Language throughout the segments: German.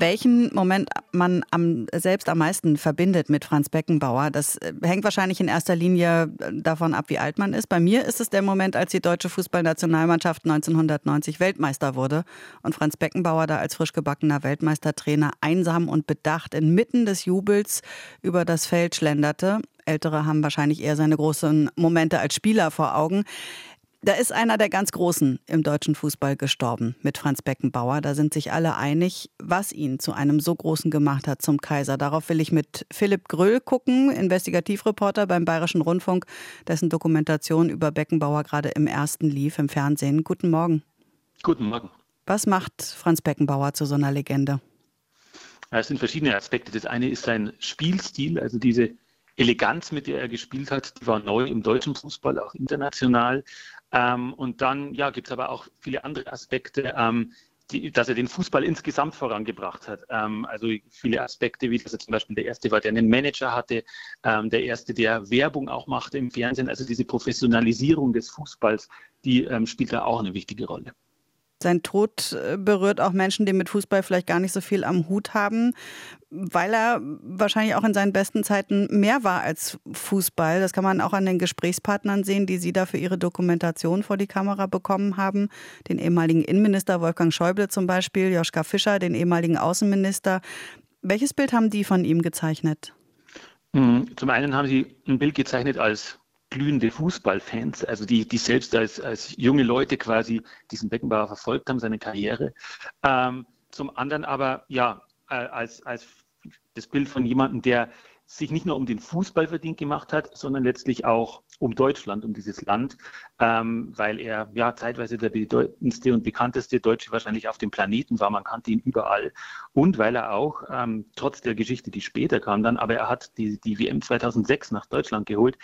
welchen Moment man am, selbst am meisten verbindet mit Franz Beckenbauer. Das äh, hängt wahrscheinlich in erster Linie äh, davon ab, wie alt man ist. Bei mir ist es der Moment, als die deutsche Fußballnationalmannschaft 1990 Weltmeister wurde und Franz Beckenbauer da als frisch gebackener Weltmeistertrainer einsam und bedacht inmitten des Jubels über das Feld schlenderte. Ältere haben wahrscheinlich eher seine großen Momente als Spieler vor Augen. Da ist einer der ganz Großen im deutschen Fußball gestorben mit Franz Beckenbauer. Da sind sich alle einig, was ihn zu einem so großen gemacht hat, zum Kaiser. Darauf will ich mit Philipp Gröll gucken, Investigativreporter beim Bayerischen Rundfunk, dessen Dokumentation über Beckenbauer gerade im ersten lief im Fernsehen. Guten Morgen. Guten Morgen. Was macht Franz Beckenbauer zu so einer Legende? Es sind verschiedene Aspekte. Das eine ist sein Spielstil, also diese Eleganz, mit der er gespielt hat, die war neu im deutschen Fußball, auch international. Ähm, und dann ja, gibt es aber auch viele andere Aspekte, ähm, die, dass er den Fußball insgesamt vorangebracht hat. Ähm, also viele Aspekte, wie dass er zum Beispiel der Erste war, der einen Manager hatte, ähm, der Erste, der Werbung auch machte im Fernsehen. Also diese Professionalisierung des Fußballs, die ähm, spielt da auch eine wichtige Rolle. Sein Tod äh, berührt auch Menschen, die mit Fußball vielleicht gar nicht so viel am Hut haben, weil er wahrscheinlich auch in seinen besten Zeiten mehr war als Fußball. Das kann man auch an den Gesprächspartnern sehen, die Sie da für Ihre Dokumentation vor die Kamera bekommen haben. Den ehemaligen Innenminister Wolfgang Schäuble zum Beispiel, Joschka Fischer, den ehemaligen Außenminister. Welches Bild haben die von ihm gezeichnet? Hm, zum einen haben sie ein Bild gezeichnet als glühende Fußballfans, also die, die selbst als, als junge Leute quasi diesen Beckenbauer verfolgt haben, seine Karriere. Ähm, zum anderen aber, ja, äh, als, als das Bild von jemandem, der sich nicht nur um den Fußball verdient gemacht hat, sondern letztlich auch um Deutschland, um dieses Land, ähm, weil er ja zeitweise der bedeutendste und bekannteste Deutsche wahrscheinlich auf dem Planeten war. Man kannte ihn überall. Und weil er auch, ähm, trotz der Geschichte, die später kam dann, aber er hat die, die WM 2006 nach Deutschland geholt,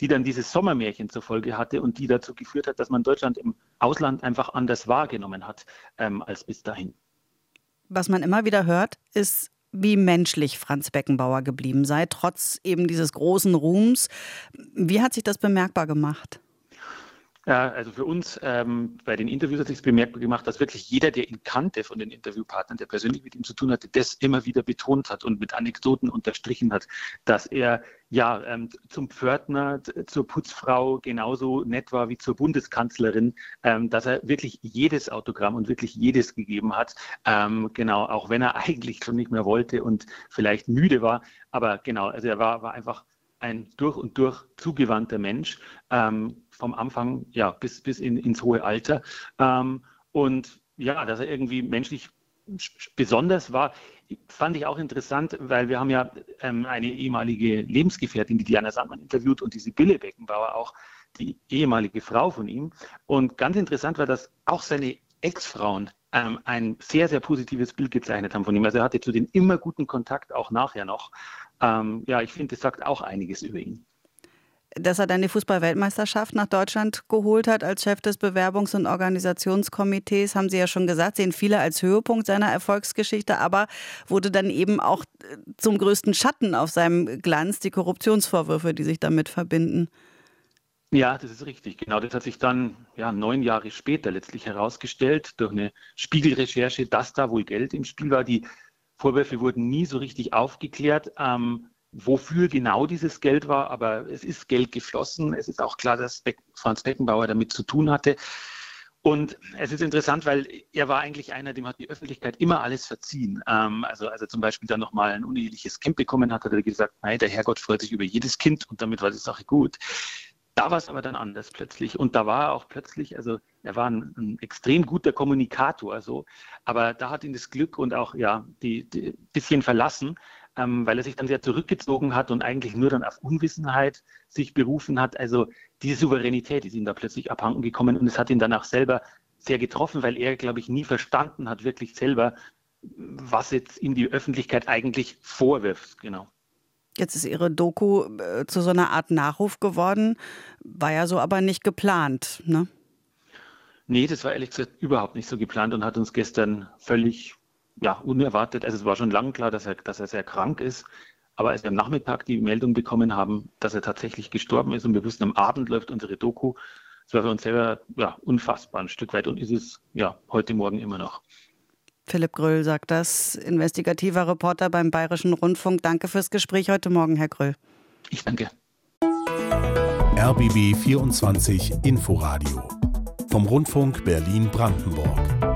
die dann dieses Sommermärchen zur Folge hatte und die dazu geführt hat, dass man Deutschland im Ausland einfach anders wahrgenommen hat ähm, als bis dahin. Was man immer wieder hört, ist, wie menschlich Franz Beckenbauer geblieben sei, trotz eben dieses großen Ruhms. Wie hat sich das bemerkbar gemacht? Ja, also für uns ähm, bei den Interviews hat sich bemerkbar gemacht, dass wirklich jeder, der ihn kannte von den Interviewpartnern, der persönlich mit ihm zu tun hatte, das immer wieder betont hat und mit Anekdoten unterstrichen hat, dass er ja ähm, zum Pförtner, zur Putzfrau genauso nett war wie zur Bundeskanzlerin, ähm, dass er wirklich jedes Autogramm und wirklich jedes gegeben hat. Ähm, genau, auch wenn er eigentlich schon nicht mehr wollte und vielleicht müde war. Aber genau, also er war, war einfach ein durch und durch zugewandter Mensch, ähm, vom Anfang ja, bis, bis in, ins hohe Alter. Ähm, und ja, dass er irgendwie menschlich besonders war, fand ich auch interessant, weil wir haben ja ähm, eine ehemalige Lebensgefährtin, die Diana Sandmann interviewt und die Sibylle Beckenbauer auch, die ehemalige Frau von ihm. Und ganz interessant war, dass auch seine Ex-Frauen ähm, ein sehr, sehr positives Bild gezeichnet haben von ihm. Also er hatte zu den immer guten Kontakt, auch nachher noch. Ähm, ja, ich finde, das sagt auch einiges über ihn. Dass er dann die Fußball-Weltmeisterschaft nach Deutschland geholt hat als Chef des Bewerbungs- und Organisationskomitees, haben Sie ja schon gesagt, sehen viele als Höhepunkt seiner Erfolgsgeschichte, aber wurde dann eben auch äh, zum größten Schatten auf seinem Glanz die Korruptionsvorwürfe, die sich damit verbinden. Ja, das ist richtig. Genau, das hat sich dann ja, neun Jahre später letztlich herausgestellt durch eine Spiegelrecherche, dass da wohl Geld im Spiel war. Die Vorwürfe wurden nie so richtig aufgeklärt, ähm, wofür genau dieses Geld war, aber es ist Geld geflossen. Es ist auch klar, dass Beck, Franz Beckenbauer damit zu tun hatte. Und es ist interessant, weil er war eigentlich einer, dem hat die Öffentlichkeit immer alles verziehen. Ähm, also als er zum Beispiel dann nochmal ein uneheliches Kind bekommen hat, hat er gesagt, nein, der Herrgott freut sich über jedes Kind und damit war die Sache gut. Da war es aber dann anders plötzlich. Und da war er auch plötzlich, also er war ein, ein extrem guter Kommunikator, so, aber da hat ihn das Glück und auch ja die, die bisschen verlassen, ähm, weil er sich dann sehr zurückgezogen hat und eigentlich nur dann auf Unwissenheit sich berufen hat. Also diese Souveränität ist ihm da plötzlich abhanden gekommen und es hat ihn dann auch selber sehr getroffen, weil er, glaube ich, nie verstanden hat, wirklich selber, was jetzt ihm die Öffentlichkeit eigentlich vorwirft. Genau. Jetzt ist Ihre Doku äh, zu so einer Art Nachruf geworden. War ja so aber nicht geplant, ne? Nee, das war ehrlich gesagt überhaupt nicht so geplant und hat uns gestern völlig ja, unerwartet, also es war schon lange klar, dass er, dass er sehr krank ist, aber als wir am Nachmittag die Meldung bekommen haben, dass er tatsächlich gestorben ist und wir wussten, am Abend läuft unsere Doku, das war für uns selber ja, unfassbar ein Stück weit und ist es ja heute Morgen immer noch. Philipp Gröll sagt das, investigativer Reporter beim Bayerischen Rundfunk. Danke fürs Gespräch heute Morgen, Herr Gröll. Ich danke. RBB 24 Inforadio vom Rundfunk Berlin-Brandenburg.